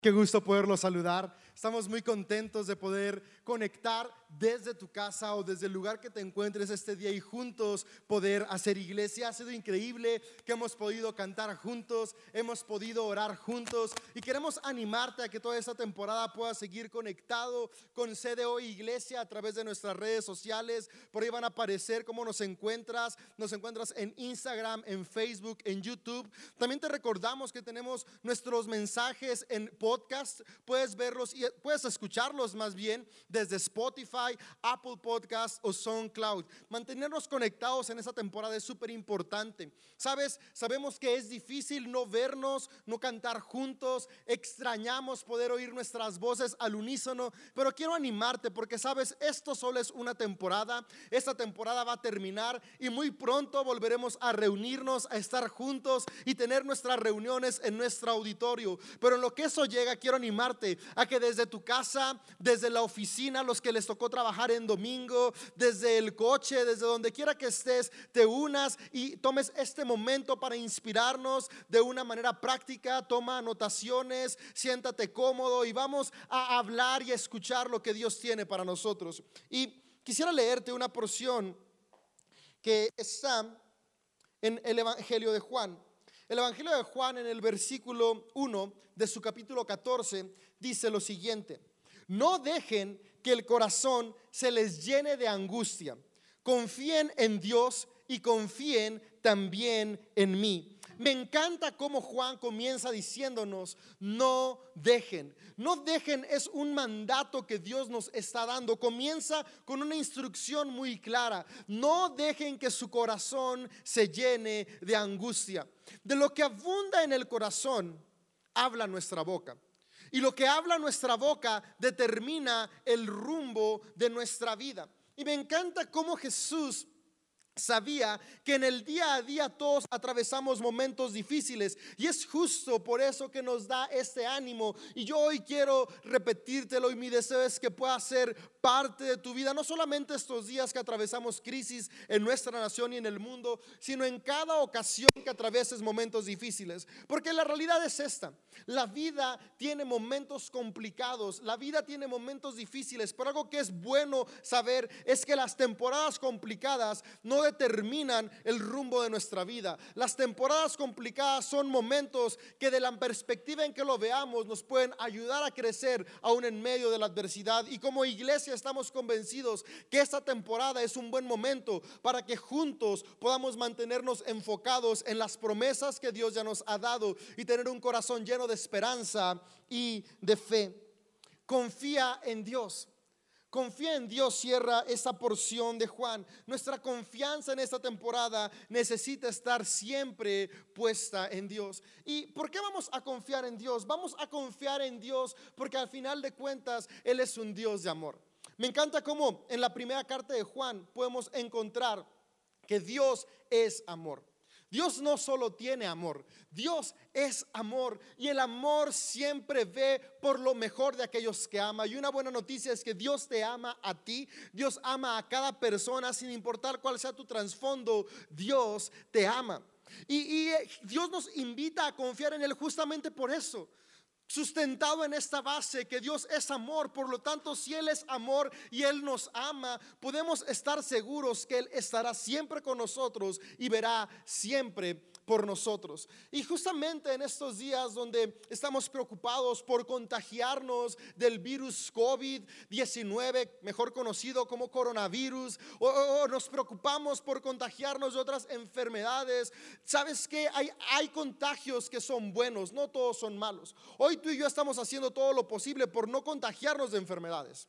Qué gusto poderlo saludar. Estamos muy contentos de poder conectar desde tu casa o desde el lugar que te encuentres este día y juntos poder hacer iglesia. Ha sido increíble que hemos podido cantar juntos, hemos podido orar juntos y queremos animarte a que toda esta temporada puedas seguir conectado con CDO Iglesia a través de nuestras redes sociales. Por ahí van a aparecer cómo nos encuentras. Nos encuentras en Instagram, en Facebook, en YouTube. También te recordamos que tenemos nuestros mensajes en podcast. Puedes verlos y puedes escucharlos más bien desde Spotify, Apple Podcast o SoundCloud. Mantenernos conectados en esta temporada es súper importante. Sabes, sabemos que es difícil no vernos, no cantar juntos, extrañamos poder oír nuestras voces al unísono, pero quiero animarte porque sabes, esto solo es una temporada, esta temporada va a terminar y muy pronto volveremos a reunirnos, a estar juntos y tener nuestras reuniones en nuestro auditorio. Pero en lo que eso llega, quiero animarte a que desde tu casa, desde la oficina, los que les tocó trabajar en domingo, desde el coche, desde donde quiera que estés, te unas y tomes este momento para inspirarnos de una manera práctica. Toma anotaciones, siéntate cómodo y vamos a hablar y a escuchar lo que Dios tiene para nosotros. Y quisiera leerte una porción que está en el Evangelio de Juan. El Evangelio de Juan en el versículo 1 de su capítulo 14 dice lo siguiente, no dejen que el corazón se les llene de angustia, confíen en Dios y confíen también en mí. Me encanta cómo Juan comienza diciéndonos, no dejen. No dejen es un mandato que Dios nos está dando. Comienza con una instrucción muy clara. No dejen que su corazón se llene de angustia. De lo que abunda en el corazón, habla nuestra boca. Y lo que habla nuestra boca determina el rumbo de nuestra vida. Y me encanta cómo Jesús sabía que en el día a día todos atravesamos momentos difíciles y es justo por eso que nos da este ánimo. Y yo hoy quiero repetírtelo y mi deseo es que pueda ser parte de tu vida, no solamente estos días que atravesamos crisis en nuestra nación y en el mundo, sino en cada ocasión que atravieses momentos difíciles, porque la realidad es esta, la vida tiene momentos complicados, la vida tiene momentos difíciles, pero algo que es bueno saber es que las temporadas complicadas no determinan el rumbo de nuestra vida. Las temporadas complicadas son momentos que de la perspectiva en que lo veamos nos pueden ayudar a crecer aún en medio de la adversidad. Y como iglesia estamos convencidos que esta temporada es un buen momento para que juntos podamos mantenernos enfocados en las promesas que Dios ya nos ha dado y tener un corazón lleno de esperanza y de fe. Confía en Dios. Confía en Dios, cierra esa porción de Juan. Nuestra confianza en esta temporada necesita estar siempre puesta en Dios. ¿Y por qué vamos a confiar en Dios? Vamos a confiar en Dios porque al final de cuentas Él es un Dios de amor. Me encanta cómo en la primera carta de Juan podemos encontrar que Dios es amor. Dios no solo tiene amor, Dios es amor y el amor siempre ve por lo mejor de aquellos que ama. Y una buena noticia es que Dios te ama a ti, Dios ama a cada persona sin importar cuál sea tu trasfondo, Dios te ama. Y, y Dios nos invita a confiar en Él justamente por eso sustentado en esta base que Dios es amor. Por lo tanto, si Él es amor y Él nos ama, podemos estar seguros que Él estará siempre con nosotros y verá siempre por nosotros. Y justamente en estos días donde estamos preocupados por contagiarnos del virus COVID-19, mejor conocido como coronavirus, o, nos preocupamos por contagiarnos de otras enfermedades, ¿sabes que hay, hay contagios que son buenos, no todos son malos. Hoy tú y yo estamos haciendo todo lo posible por no contagiarnos de enfermedades.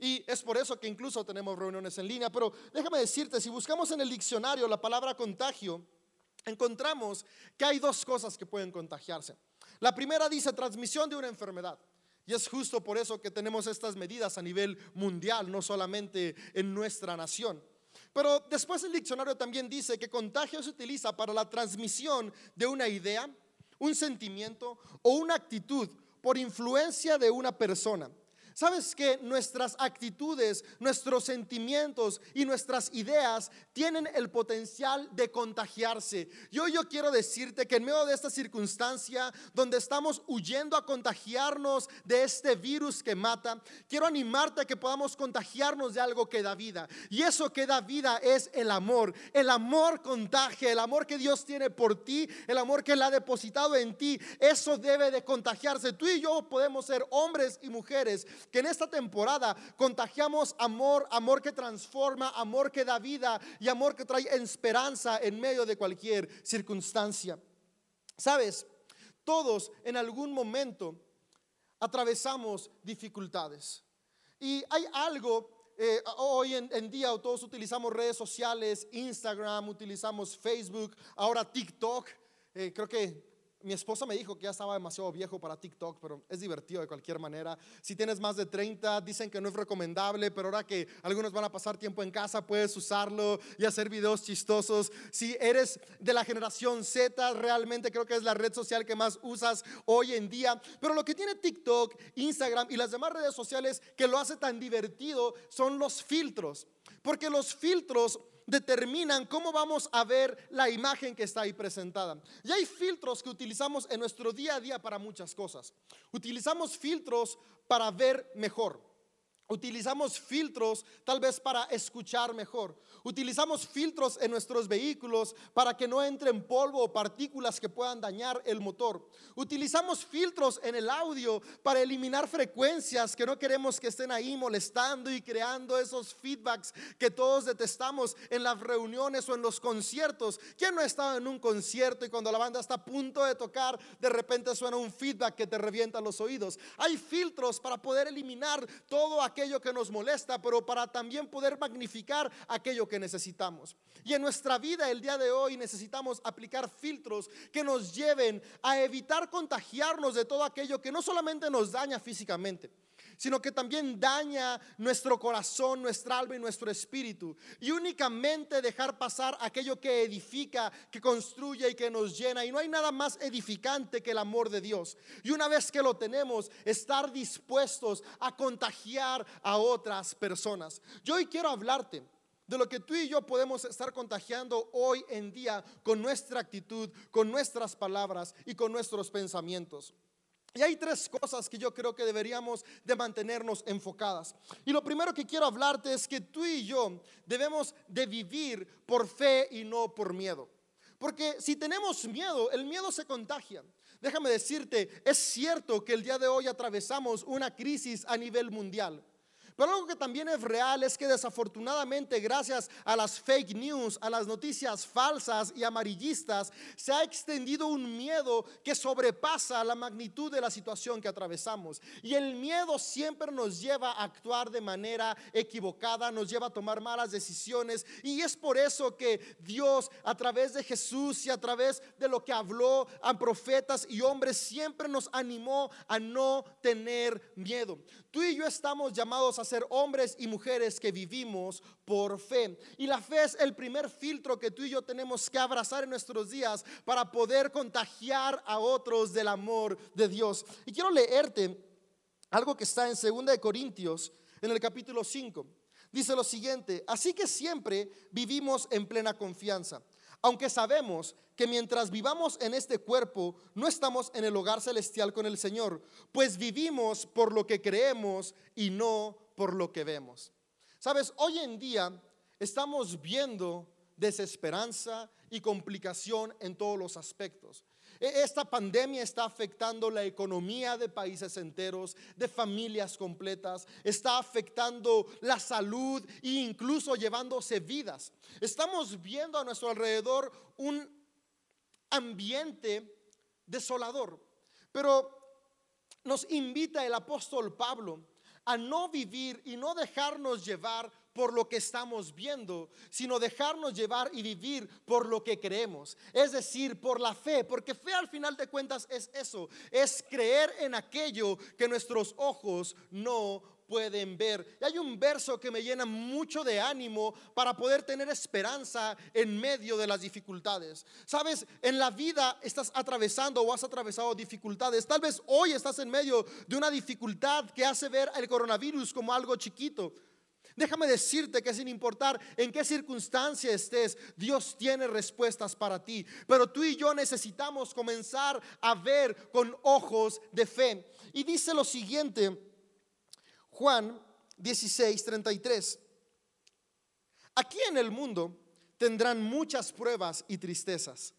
Y es por eso que incluso tenemos reuniones en línea. Pero déjame decirte, si buscamos en el diccionario la palabra contagio, encontramos que hay dos cosas que pueden contagiarse. La primera dice transmisión de una enfermedad. Y es justo por eso que tenemos estas medidas a nivel mundial, no solamente en nuestra nación. Pero después el diccionario también dice que contagio se utiliza para la transmisión de una idea, un sentimiento o una actitud por influencia de una persona, Sabes que nuestras actitudes, nuestros sentimientos y nuestras ideas tienen el potencial de contagiarse. Yo, yo quiero decirte que en medio de esta circunstancia donde estamos huyendo a contagiarnos de este virus que mata, quiero animarte a que podamos contagiarnos de algo que da vida. Y eso que da vida es el amor. El amor contagia, el amor que Dios tiene por ti, el amor que Él ha depositado en ti. Eso debe de contagiarse. Tú y yo podemos ser hombres y mujeres que en esta temporada contagiamos amor, amor que transforma, amor que da vida y amor que trae esperanza en medio de cualquier circunstancia. Sabes, todos en algún momento atravesamos dificultades. Y hay algo, eh, hoy en, día todos utilizamos redes sociales, Instagram, utilizamos Facebook, ahora TikTok. Eh, creo que mi esposa me dijo que ya estaba demasiado viejo para TikTok, pero es divertido de cualquier manera. Si tienes más de 30, dicen que no es recomendable, pero ahora que algunos van a pasar tiempo en casa, puedes usarlo y hacer videos chistosos. Si eres de la generación Z, realmente creo que es la red social que más usas hoy en día. Pero lo que tiene TikTok, Instagram y las demás redes sociales que lo hace tan divertido son los filtros. Porque los filtros determinan cómo vamos a ver la imagen que está ahí presentada. Y hay filtros que utilizamos en nuestro día a día para muchas cosas. Utilizamos filtros para ver mejor. Utilizamos filtros tal vez para escuchar mejor. Utilizamos filtros en nuestros vehículos para que no entren polvo o partículas que puedan dañar el motor. Utilizamos filtros en el audio para eliminar frecuencias que no queremos que estén ahí molestando y creando esos feedbacks que todos detestamos en las reuniones o en los conciertos. ¿Quién no ha estado en un concierto y cuando la banda está a punto de tocar, de repente suena un feedback que te revienta los oídos? Hay filtros para poder eliminar todo aquello que nos molesta, pero para también poder magnificar aquello que necesitamos. Y en nuestra vida el día de hoy necesitamos aplicar filtros que nos lleven a evitar contagiarnos de todo aquello que no solamente nos daña físicamente, sino que también daña nuestro corazón, nuestra alma y nuestro espíritu. Y únicamente dejar pasar aquello que edifica, que construye y que nos llena. Y no hay nada más edificante que el amor de Dios. Y una vez que lo tenemos, estar dispuestos a contagiar a otras personas. Yo hoy quiero hablarte de lo que tú y yo podemos estar contagiando hoy en día con nuestra actitud, con nuestras palabras y con nuestros pensamientos. Y hay tres cosas que yo creo que deberíamos de mantenernos enfocadas. Y lo primero que quiero hablarte es que tú y yo debemos de vivir por fe y no por miedo. Porque si tenemos miedo, el miedo se contagia. Déjame decirte, es cierto que el día de hoy atravesamos una crisis a nivel mundial. Pero algo que también es real es que desafortunadamente gracias a las fake news, a las noticias falsas y amarillistas, se ha extendido un miedo que sobrepasa la magnitud de la situación que atravesamos. Y el miedo siempre nos lleva a actuar de manera equivocada, nos lleva a tomar malas decisiones. Y es por eso que Dios a través de Jesús y a través de lo que habló a profetas y hombres siempre nos animó a no tener miedo. Tú y yo estamos llamados a ser hombres y mujeres que vivimos por fe. Y la fe es el primer filtro que tú y yo tenemos que abrazar en nuestros días para poder contagiar a otros del amor de Dios. Y quiero leerte algo que está en 2 de Corintios, en el capítulo 5. Dice lo siguiente, así que siempre vivimos en plena confianza aunque sabemos que mientras vivamos en este cuerpo, no estamos en el hogar celestial con el Señor, pues vivimos por lo que creemos y no por lo que vemos. Sabes, hoy en día estamos viendo desesperanza y complicación en todos los aspectos. E, esta pandemia está afectando la economía de países enteros, de familias completas, está afectando la salud e incluso llevándose vidas. Estamos viendo a nuestro alrededor un ambiente desolador, pero nos invita el apóstol Pablo a no vivir y no dejarnos llevar por lo que estamos viendo, sino dejarnos llevar y vivir por lo que creemos. Es decir, por la fe, porque fe al final de cuentas es eso, es creer en aquello que nuestros ojos no pueden ver. Y hay un verso que me llena mucho de ánimo para poder tener esperanza en medio de las dificultades. Sabes, en la vida estás atravesando o has atravesado dificultades. Tal vez hoy estás en medio de una dificultad que hace ver el coronavirus como algo chiquito. Déjame decirte que sin importar en qué circunstancia estés, Dios tiene respuestas para ti. Pero tú y yo necesitamos comenzar a ver con ojos de fe. Y dice lo siguiente Juan 16, 33. Aquí en el mundo tendrán muchas pruebas y tristezas,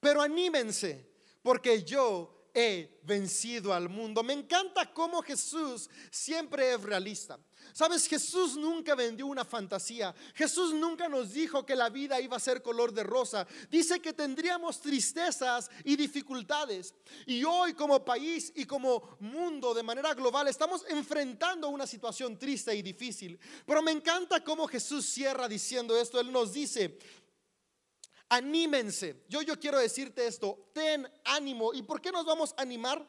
pero anímense porque yo he vencido al mundo. Me encanta cómo Jesús siempre es realista. Sabes, Jesús nunca vendió una fantasía. Jesús nunca nos dijo que la vida iba a ser color de rosa. Dice que tendríamos tristezas y dificultades. Y hoy como país y como mundo de manera global estamos enfrentando una situación triste y difícil. Pero me encanta cómo Jesús cierra diciendo esto. Él nos dice, anímense. Yo, yo quiero decirte esto, ten ánimo. ¿Y por qué nos vamos a animar?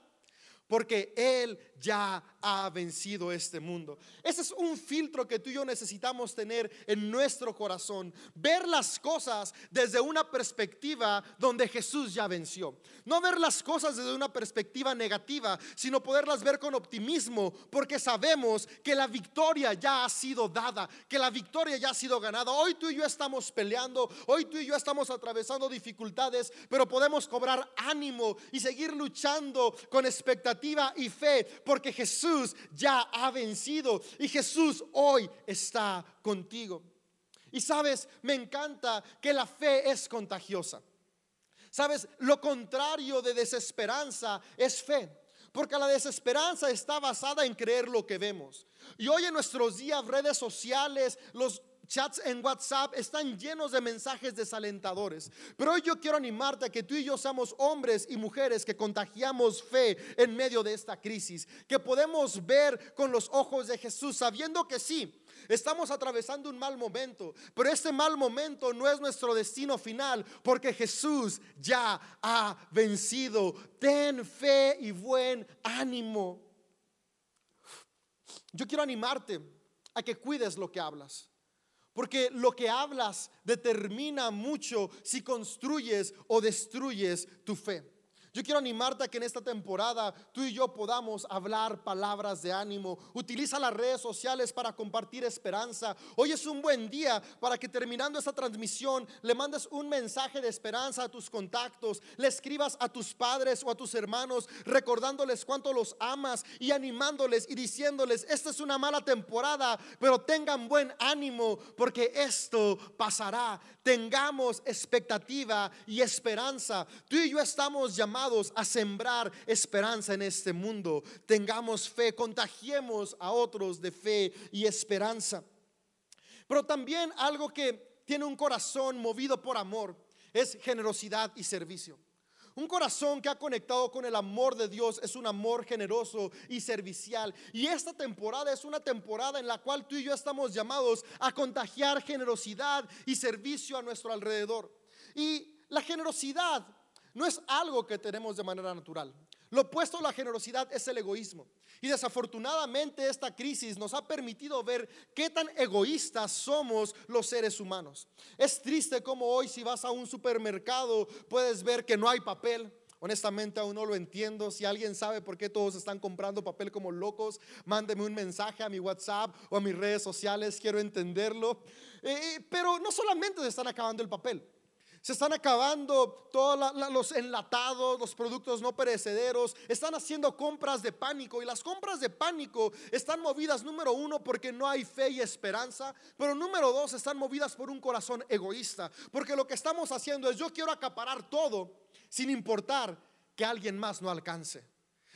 Porque Él ya ha vencido este mundo. Ese es un filtro que tú y yo necesitamos tener en nuestro corazón. Ver las cosas desde una perspectiva donde Jesús ya venció. No ver las cosas desde una perspectiva negativa, sino poderlas ver con optimismo, porque sabemos que la victoria ya ha sido dada, que la victoria ya ha sido ganada. Hoy tú y yo estamos peleando, hoy tú y yo estamos atravesando dificultades, pero podemos cobrar ánimo y seguir luchando con y fe porque Jesús ya ha vencido y Jesús hoy está contigo. Y sabes, me encanta que la fe es contagiosa. Sabes, lo contrario de desesperanza es fe. Porque la desesperanza está basada en creer lo que vemos. Y hoy en nuestros días, redes sociales, los chats en WhatsApp están llenos de mensajes desalentadores. Pero hoy yo quiero animarte a que tú y yo seamos hombres y mujeres que contagiamos fe en medio de esta crisis, que podemos ver con los ojos de Jesús, sabiendo que sí, Estamos atravesando un mal momento, pero este mal momento no es nuestro destino final, porque Jesús ya ha vencido. Ten fe y buen ánimo. Yo quiero animarte a que cuides lo que hablas. Porque lo que hablas determina mucho si construyes o destruyes tu fe. Yo quiero animarte a que en esta temporada tú y yo podamos hablar palabras de ánimo. Utiliza las redes sociales para compartir esperanza. Hoy es un buen día para que terminando esta transmisión le mandes un mensaje de esperanza a tus contactos, le escribas a tus padres o a tus hermanos recordándoles cuánto los amas y animándoles y diciéndoles, esta es una mala temporada, pero tengan buen ánimo porque esto pasará. Tengamos expectativa y esperanza. Tú y yo estamos llamados a sembrar esperanza en este mundo. Tengamos fe, contagiemos a otros de fe y esperanza. Pero también algo que tiene un corazón movido por amor es generosidad y servicio. Un corazón que ha conectado con el amor de Dios es un amor generoso y servicial. Y esta temporada es una temporada en la cual tú y yo estamos llamados a contagiar generosidad y servicio a nuestro alrededor. Y la generosidad no es algo que tenemos de manera natural. Lo opuesto a la generosidad es el egoísmo. Y desafortunadamente esta crisis nos ha permitido ver qué tan egoístas somos los seres humanos. Es triste como hoy si vas a un supermercado puedes ver que no hay papel. Honestamente aún no lo entiendo. Si alguien sabe por qué todos están comprando papel como locos, mándeme un mensaje a mi WhatsApp o a mis redes sociales. Quiero entenderlo. Eh, pero no solamente se están acabando el papel. Se están acabando todos los enlatados, los productos no perecederos. Están haciendo compras de pánico y las compras de pánico están movidas, número uno, porque no hay fe y esperanza. Pero número dos, están movidas por un corazón egoísta. Porque lo que estamos haciendo es yo quiero acaparar todo sin importar que alguien más no alcance.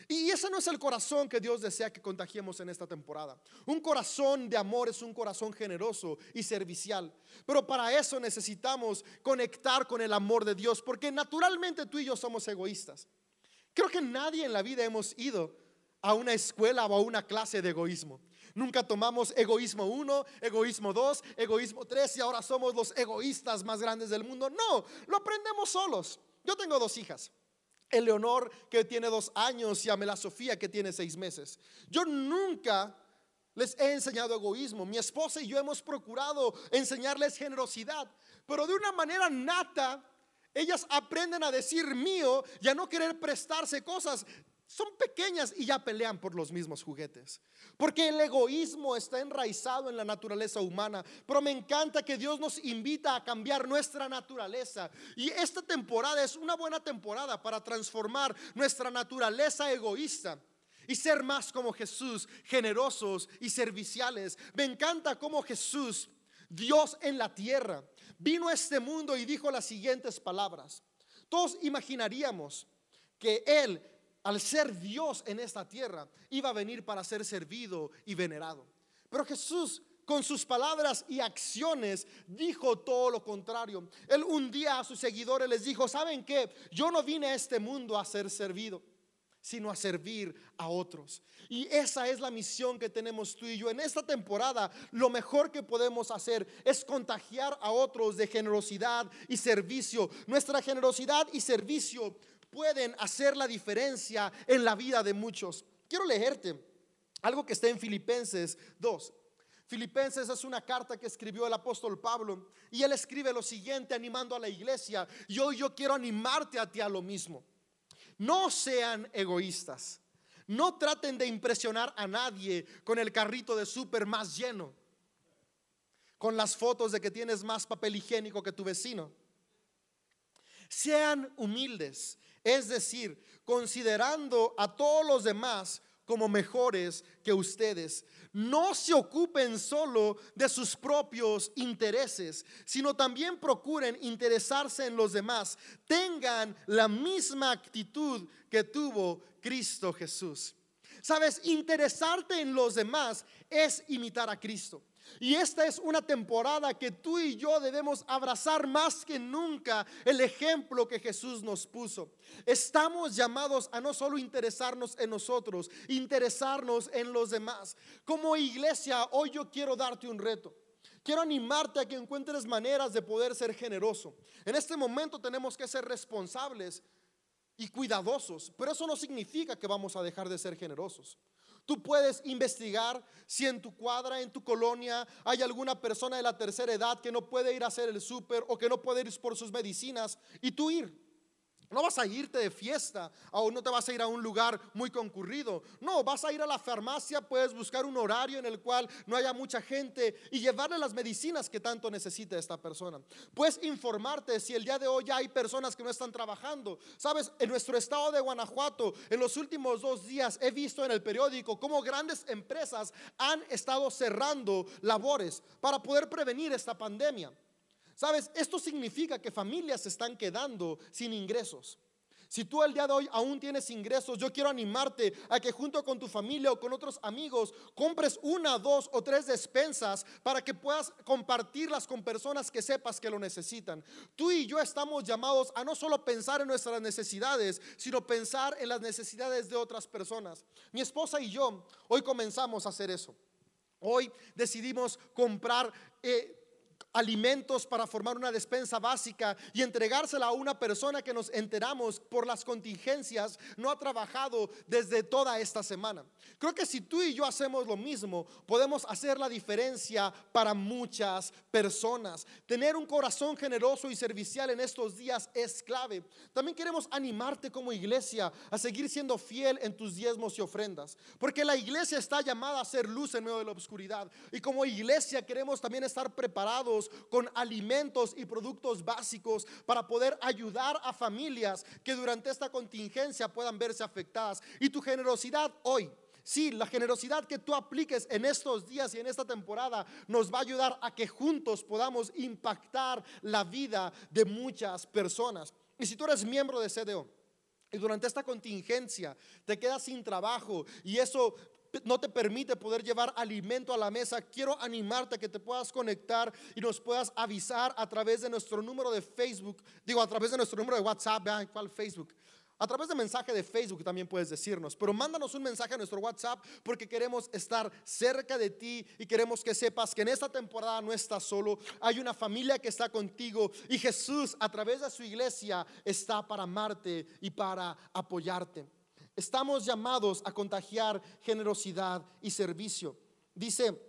Y ese no es el corazón que Dios desea que contagiemos en esta temporada. Un corazón de amor es un corazón generoso y servicial. Pero para eso necesitamos conectar con el amor de Dios, porque naturalmente tú y yo somos egoístas. Creo que nadie en la vida hemos ido a una escuela o a una clase de egoísmo. Nunca tomamos egoísmo 1, egoísmo 2, egoísmo 3 y ahora somos los egoístas más grandes del mundo. No, lo aprendemos solos. Yo tengo dos hijas. Eleonor que tiene dos años y Amela Sofía que tiene seis meses. Yo nunca les he enseñado egoísmo. Mi esposa y yo hemos procurado enseñarles generosidad, pero de una manera nata, ellas aprenden a decir mío y a no querer prestarse cosas. Son pequeñas y ya pelean por los mismos juguetes. Porque el egoísmo está enraizado en la naturaleza humana. Pero me encanta que Dios nos invita a cambiar nuestra naturaleza. Y esta temporada es una buena temporada para transformar nuestra naturaleza egoísta y ser más como Jesús, generosos y serviciales. Me encanta como Jesús, Dios en la tierra, vino a este mundo y dijo las siguientes palabras. Todos imaginaríamos que Él, al ser Dios en esta tierra, iba a venir para ser servido y venerado. Pero Jesús con sus palabras y acciones dijo todo lo contrario. Él un día a sus seguidores les dijo, ¿saben qué? Yo no vine a este mundo a ser servido sino a servir a otros. Y esa es la misión que tenemos tú y yo. En esta temporada, lo mejor que podemos hacer es contagiar a otros de generosidad y servicio. Nuestra generosidad y servicio pueden hacer la diferencia en la vida de muchos. Quiero leerte algo que está en Filipenses 2. Filipenses es una carta que escribió el apóstol Pablo y él escribe lo siguiente animando a la iglesia. Y hoy yo quiero animarte a ti a lo mismo. No sean egoístas. No traten de impresionar a nadie con el carrito de súper más lleno. Con las fotos de que tienes más papel higiénico que tu vecino. Sean humildes, es decir, considerando a todos los demás como mejores que ustedes. No se ocupen solo de sus propios intereses, sino también procuren interesarse en los demás. Tengan la misma actitud que tuvo Cristo Jesús. Sabes, interesarte en los demás es imitar a Cristo. Y esta es una temporada que tú y yo debemos abrazar más que nunca el ejemplo que Jesús nos puso. Estamos llamados a no solo interesarnos en nosotros, interesarnos en los demás. Como iglesia, hoy yo quiero darte un reto. Quiero animarte a que encuentres maneras de poder ser generoso. En este momento tenemos que ser responsables y cuidadosos, pero eso no significa que vamos a dejar de ser generosos. Tú puedes investigar si en tu cuadra, en tu colonia, hay alguna persona de la tercera edad que no puede ir a hacer el súper o que no puede ir por sus medicinas y tú ir. No vas a irte de fiesta o no te vas a ir a un lugar muy concurrido. No, vas a ir a la farmacia, puedes buscar un horario en el cual no haya mucha gente y llevarle las medicinas que tanto necesita esta persona. Puedes informarte si el día de hoy hay personas que no están trabajando. Sabes, en nuestro estado de Guanajuato, en los últimos dos días he visto en el periódico cómo grandes empresas han estado cerrando labores para poder prevenir esta pandemia. Sabes, esto significa que familias se están quedando sin ingresos. Si tú el día de hoy aún tienes ingresos, yo quiero animarte a que junto con tu familia o con otros amigos compres una, dos o tres despensas para que puedas compartirlas con personas que sepas que lo necesitan. Tú y yo estamos llamados a no solo pensar en nuestras necesidades, sino pensar en las necesidades de otras personas. Mi esposa y yo hoy comenzamos a hacer eso. Hoy decidimos comprar... Eh, alimentos para formar una despensa básica y entregársela a una persona que nos enteramos por las contingencias no ha trabajado desde toda esta semana. Creo que si tú y yo hacemos lo mismo, podemos hacer la diferencia para muchas personas. Tener un corazón generoso y servicial en estos días es clave. También queremos animarte como iglesia a seguir siendo fiel en tus diezmos y ofrendas, porque la iglesia está llamada a ser luz en medio de la oscuridad y como iglesia queremos también estar preparados con alimentos y productos básicos para poder ayudar a familias que durante esta contingencia puedan verse afectadas. Y tu generosidad hoy. Sí, la generosidad que tú apliques en estos días y en esta temporada nos va a ayudar a que juntos podamos impactar la vida de muchas personas. Y si tú eres miembro de CDO y durante esta contingencia te quedas sin trabajo y eso no te permite poder llevar alimento a la mesa, quiero animarte a que te puedas conectar y nos puedas avisar a través de nuestro número de Facebook, digo a través de nuestro número de WhatsApp, ¿cuál Facebook? A través de mensaje de Facebook también puedes decirnos, pero mándanos un mensaje a nuestro WhatsApp porque queremos estar cerca de ti y queremos que sepas que en esta temporada no estás solo, hay una familia que está contigo y Jesús a través de su iglesia está para amarte y para apoyarte. Estamos llamados a contagiar generosidad y servicio. Dice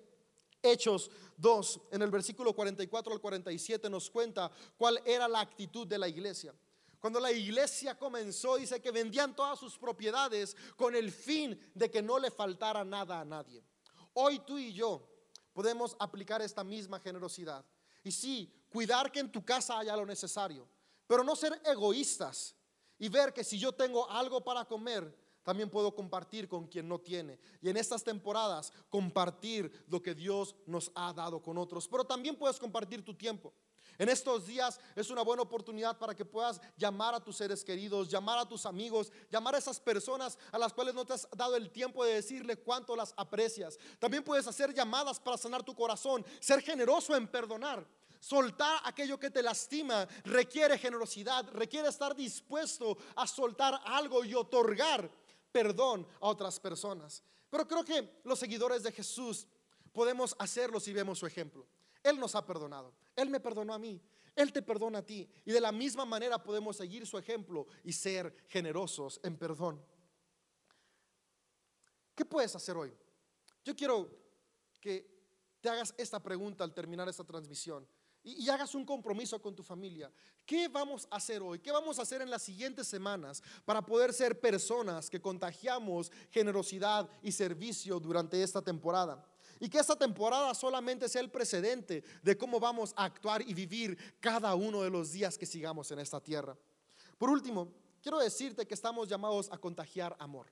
Hechos 2, en el versículo 44 al 47 nos cuenta cuál era la actitud de la iglesia. Cuando la iglesia comenzó, dice que vendían todas sus propiedades con el fin de que no le faltara nada a nadie. Hoy tú y yo podemos aplicar esta misma generosidad. Y sí, cuidar que en tu casa haya lo necesario, pero no ser egoístas y ver que si yo tengo algo para comer, también puedo compartir con quien no tiene. Y en estas temporadas, compartir lo que Dios nos ha dado con otros. Pero también puedes compartir tu tiempo. En estos días es una buena oportunidad para que puedas llamar a tus seres queridos, llamar a tus amigos, llamar a esas personas a las cuales no te has dado el tiempo de decirle cuánto las aprecias. También puedes hacer llamadas para sanar tu corazón, ser generoso en perdonar. Soltar aquello que te lastima requiere generosidad, requiere estar dispuesto a soltar algo y otorgar perdón a otras personas. Pero creo que los seguidores de Jesús podemos hacerlo si vemos su ejemplo. Él nos ha perdonado. Él me perdonó a mí. Él te perdona a ti. Y de la misma manera podemos seguir su ejemplo y ser generosos en perdón. ¿Qué puedes hacer hoy? Yo quiero que te hagas esta pregunta al terminar esta transmisión y, hagas un compromiso con tu familia. ¿Qué vamos a hacer hoy? ¿Qué vamos a hacer en las siguientes semanas para poder ser personas que contagiamos generosidad y servicio durante esta temporada? Y que esta temporada solamente sea el precedente de cómo vamos a actuar y vivir cada uno de los días que sigamos en esta tierra. Por último, quiero decirte que estamos llamados a contagiar amor.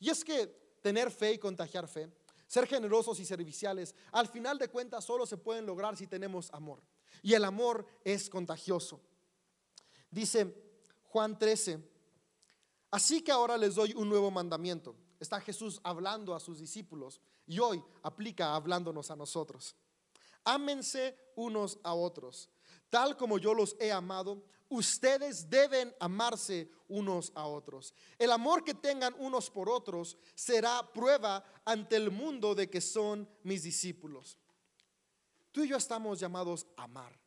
Y es que tener fe y contagiar fe, ser generosos y serviciales, al final de cuentas solo se pueden lograr si tenemos amor. Y el amor es contagioso. Dice Juan 13, así que ahora les doy un nuevo mandamiento. Está Jesús hablando a sus discípulos y hoy aplica hablándonos a nosotros. Ámense unos a otros. Tal como yo los he amado, ustedes deben amarse unos a otros. El amor que tengan unos por otros será prueba ante el mundo de que son mis discípulos. Tú y yo estamos llamados a amar.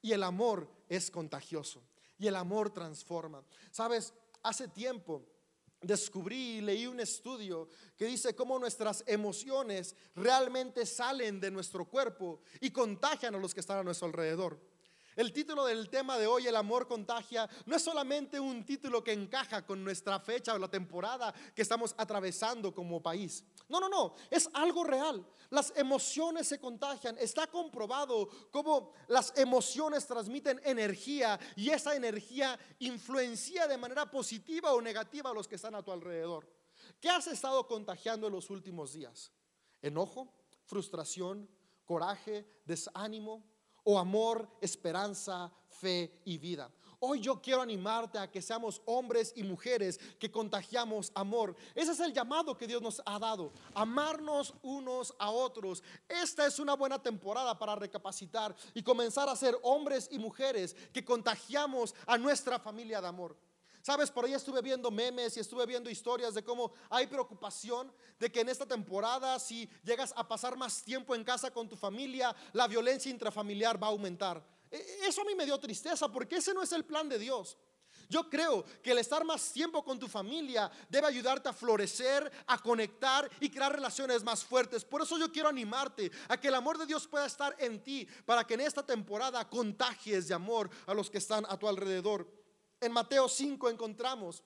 Y el amor es contagioso. Y el amor transforma. Sabes, hace tiempo descubrí y leí un estudio que dice cómo nuestras emociones realmente salen de nuestro cuerpo y contagian a los que están a nuestro alrededor. El título del tema de hoy, El amor contagia, no es solamente un título que encaja con nuestra fecha o la temporada que estamos atravesando como país. No, no, no, es algo real. Las emociones se contagian. Está comprobado cómo las emociones transmiten energía y esa energía influencia de manera positiva o negativa a los que están a tu alrededor. ¿Qué has estado contagiando en los últimos días? ¿Enojo? ¿Frustración? ¿Coraje? ¿Desánimo? O amor, esperanza, fe y vida. Hoy yo quiero animarte a que seamos hombres y mujeres que contagiamos amor. Ese es el llamado que Dios nos ha dado, amarnos unos a otros. Esta es una buena temporada para recapacitar y comenzar a ser hombres y mujeres que contagiamos a nuestra familia de amor. Sabes, por ahí estuve viendo memes y estuve viendo historias de cómo hay preocupación de que en esta temporada, si llegas a pasar más tiempo en casa con tu familia, la violencia intrafamiliar va a aumentar. E, eso a mí me dio tristeza porque ese no es el plan de Dios. Yo creo que el estar más tiempo con tu familia debe ayudarte a florecer, a conectar y crear relaciones más fuertes. Por eso yo quiero animarte a que el amor de Dios pueda estar en ti para que en esta temporada contagies de amor a los que están a tu alrededor. En Mateo 5 encontramos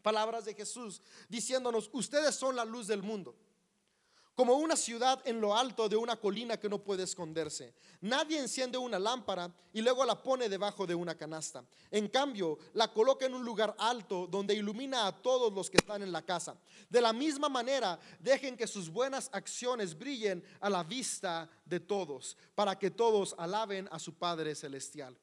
palabras de Jesús diciéndonos, ustedes son la luz del mundo, como una ciudad en lo alto de una colina que no puede esconderse. Nadie enciende una lámpara y luego la pone debajo de una canasta. En cambio, la coloca en un lugar alto donde ilumina a todos los que están en la casa. De la misma manera, dejen que sus buenas acciones brillen a la vista de todos, para que todos alaben a su Padre Celestial.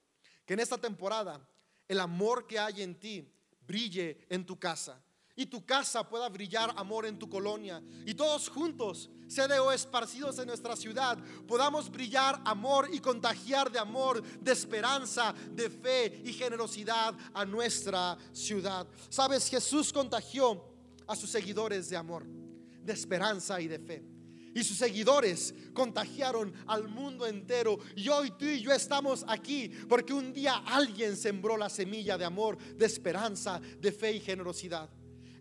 Que en esta temporada el amor que hay en ti brille en tu casa. y tu casa pueda brillar amor en tu colonia. Y todos juntos, CDO esparcidos en nuestra ciudad, podamos brillar amor y contagiar de amor, de esperanza, de fe y generosidad a nuestra ciudad. Sabes, Jesús contagió a sus seguidores de amor, de esperanza y de fe. Y sus seguidores contagiaron al mundo entero. Y hoy tú y yo estamos aquí porque un día alguien sembró la semilla de amor, de esperanza, de fe y generosidad.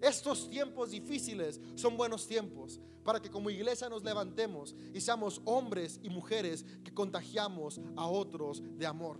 Estos tiempos difíciles son buenos tiempos para que como iglesia nos levantemos y seamos hombres y mujeres que contagiamos a otros de amor.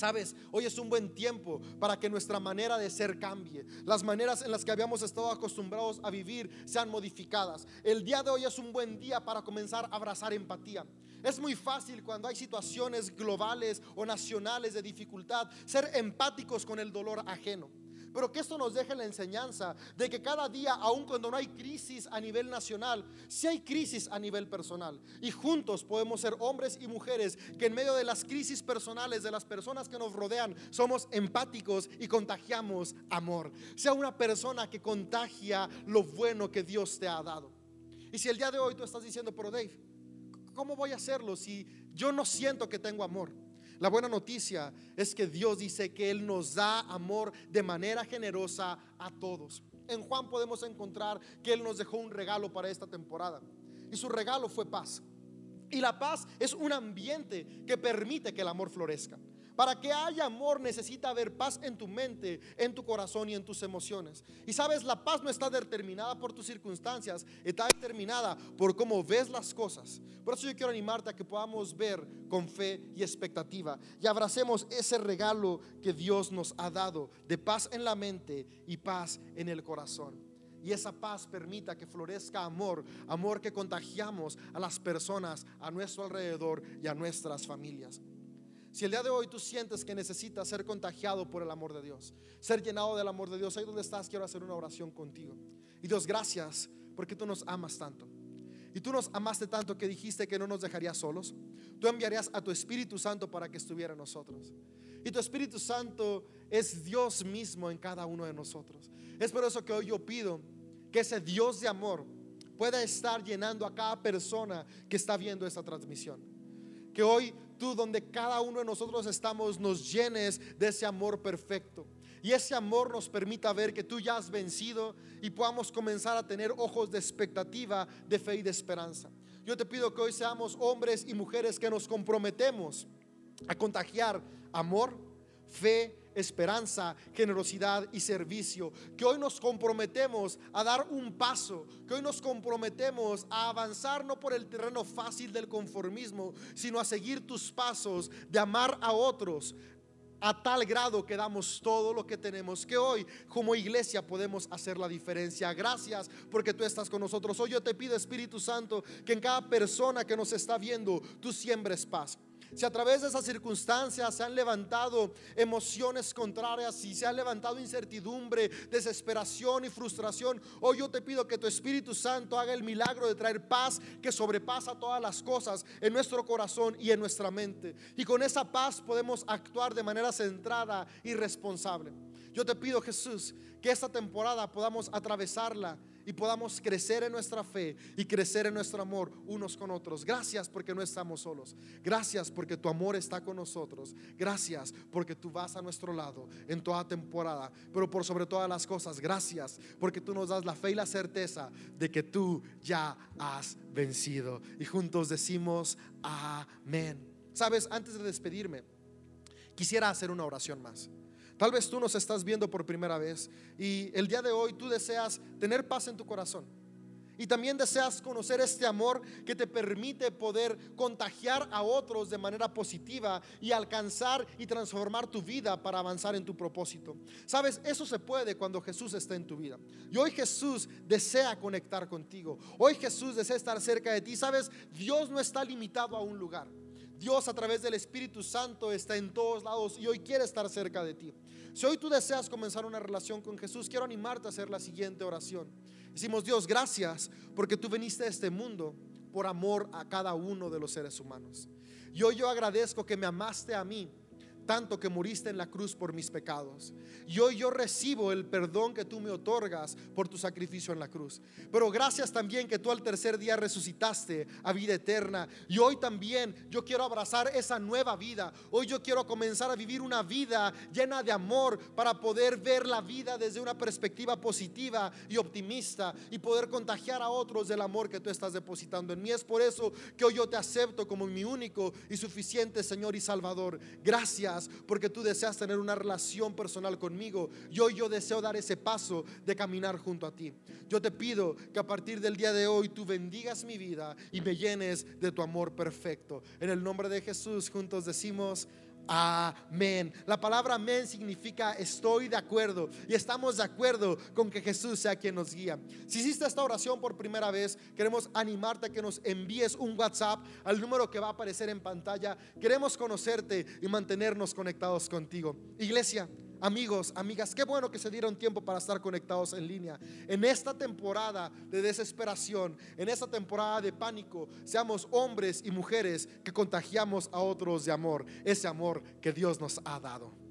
Sabes, hoy es un buen tiempo para que nuestra manera de ser cambie. Las maneras en las que habíamos estado acostumbrados a vivir sean modificadas. El día de hoy es un buen día para comenzar a abrazar empatía. Es muy fácil cuando hay situaciones globales o nacionales de dificultad ser empáticos con el dolor ajeno. Pero que esto nos deje la enseñanza de que cada día, aun cuando no hay crisis a nivel nacional, si hay crisis a nivel personal. Y juntos podemos ser hombres y mujeres que en medio de las crisis personales de las personas que nos rodean, somos empáticos y contagiamos amor. Sea una persona que contagia lo bueno que Dios te ha dado. Y si el día de hoy tú estás diciendo, pero Dave, ¿cómo voy a hacerlo si yo no siento que tengo amor? La buena noticia es que Dios dice que Él nos da amor de manera generosa a todos. En Juan podemos encontrar que Él nos dejó un regalo para esta temporada. Y su regalo fue paz. Y la paz es un ambiente que permite que el amor florezca. Para que haya amor necesita haber paz en tu mente, en tu corazón y en tus emociones. Y sabes, la paz no está determinada por tus circunstancias, está determinada por cómo ves las cosas. Por eso yo quiero animarte a que podamos ver con fe y expectativa y abracemos ese regalo que Dios nos ha dado de paz en la mente y paz en el corazón. Y esa paz permita que florezca amor, amor que contagiamos a las personas a nuestro alrededor y a nuestras familias. Si el día de hoy tú sientes que necesitas ser contagiado por el amor de Dios, ser llenado del amor de Dios, ahí donde estás, quiero hacer una oración contigo. Y Dios, gracias porque tú nos amas tanto. Y tú nos amaste tanto que dijiste que no nos dejarías solos. Tú enviarías a tu Espíritu Santo para que estuviera en nosotros. Y tu Espíritu Santo es Dios mismo en cada uno de nosotros. Es por eso que hoy yo pido que ese Dios de amor pueda estar llenando a cada persona que está viendo esta transmisión. Que hoy tú donde cada uno de nosotros estamos nos llenes de ese amor perfecto. Y ese amor nos permita ver que tú ya has vencido y podamos comenzar a tener ojos de expectativa, de fe y de esperanza. Yo te pido que hoy seamos hombres y mujeres que nos comprometemos a contagiar amor, fe esperanza, generosidad y servicio. Que hoy nos comprometemos a dar un paso, que hoy nos comprometemos a avanzar no por el terreno fácil del conformismo, sino a seguir tus pasos de amar a otros, a tal grado que damos todo lo que tenemos, que hoy como iglesia podemos hacer la diferencia. Gracias porque tú estás con nosotros. Hoy yo te pido, Espíritu Santo, que en cada persona que nos está viendo, tú siembres paz. Si a través de esas circunstancias se han levantado emociones contrarias, si se ha levantado incertidumbre, desesperación y frustración, hoy yo te pido que tu Espíritu Santo haga el milagro de traer paz que sobrepasa todas las cosas en nuestro corazón y en nuestra mente. Y con esa paz podemos actuar de manera centrada y responsable. Yo te pido, Jesús, que esta temporada podamos atravesarla y podamos crecer en nuestra fe y crecer en nuestro amor unos con otros. Gracias porque no estamos solos. Gracias porque tu amor está con nosotros. Gracias porque tú vas a nuestro lado en toda temporada. Pero por sobre todas las cosas, gracias porque tú nos das la fe y la certeza de que tú ya has vencido. Y juntos decimos amén. Sabes, antes de despedirme, quisiera hacer una oración más. Tal vez tú nos estás viendo por primera vez y el día de hoy tú deseas tener paz en tu corazón. Y también deseas conocer este amor que te permite poder contagiar a otros de manera positiva y alcanzar y transformar tu vida para avanzar en tu propósito. Sabes, eso se puede cuando Jesús está en tu vida. Y hoy Jesús desea conectar contigo. Hoy Jesús desea estar cerca de ti. Sabes, Dios no está limitado a un lugar. Dios a través del Espíritu Santo está en todos lados y hoy quiere estar cerca de ti. Si hoy tú deseas comenzar una relación con Jesús, quiero animarte a hacer la siguiente oración. Decimos, Dios, gracias porque tú viniste a este mundo por amor a cada uno de los seres humanos. Y hoy yo agradezco que me amaste a mí tanto que muriste en la cruz por mis pecados. Y hoy yo recibo el perdón que tú me otorgas por tu sacrificio en la cruz. Pero gracias también que tú al tercer día resucitaste a vida eterna. Y hoy también yo quiero abrazar esa nueva vida. Hoy yo quiero comenzar a vivir una vida llena de amor para poder ver la vida desde una perspectiva positiva y optimista y poder contagiar a otros del amor que tú estás depositando en mí. Es por eso que hoy yo te acepto como mi único y suficiente Señor y Salvador. Gracias porque tú deseas tener una relación personal conmigo y hoy yo deseo dar ese paso de caminar junto a ti. Yo te pido que a partir del día de hoy tú bendigas mi vida y me llenes de tu amor perfecto. En el nombre de Jesús juntos decimos, Amén. La palabra amén significa estoy de acuerdo y estamos de acuerdo con que Jesús sea quien nos guía. Si hiciste esta oración por primera vez, queremos animarte a que nos envíes un WhatsApp al número que va a aparecer en pantalla. Queremos conocerte y mantenernos conectados contigo. Iglesia. Amigos, amigas, qué bueno que se dieron tiempo para estar conectados en línea. En esta temporada de desesperación, en esta temporada de pánico, seamos hombres y mujeres que contagiamos a otros de amor, ese amor que Dios nos ha dado.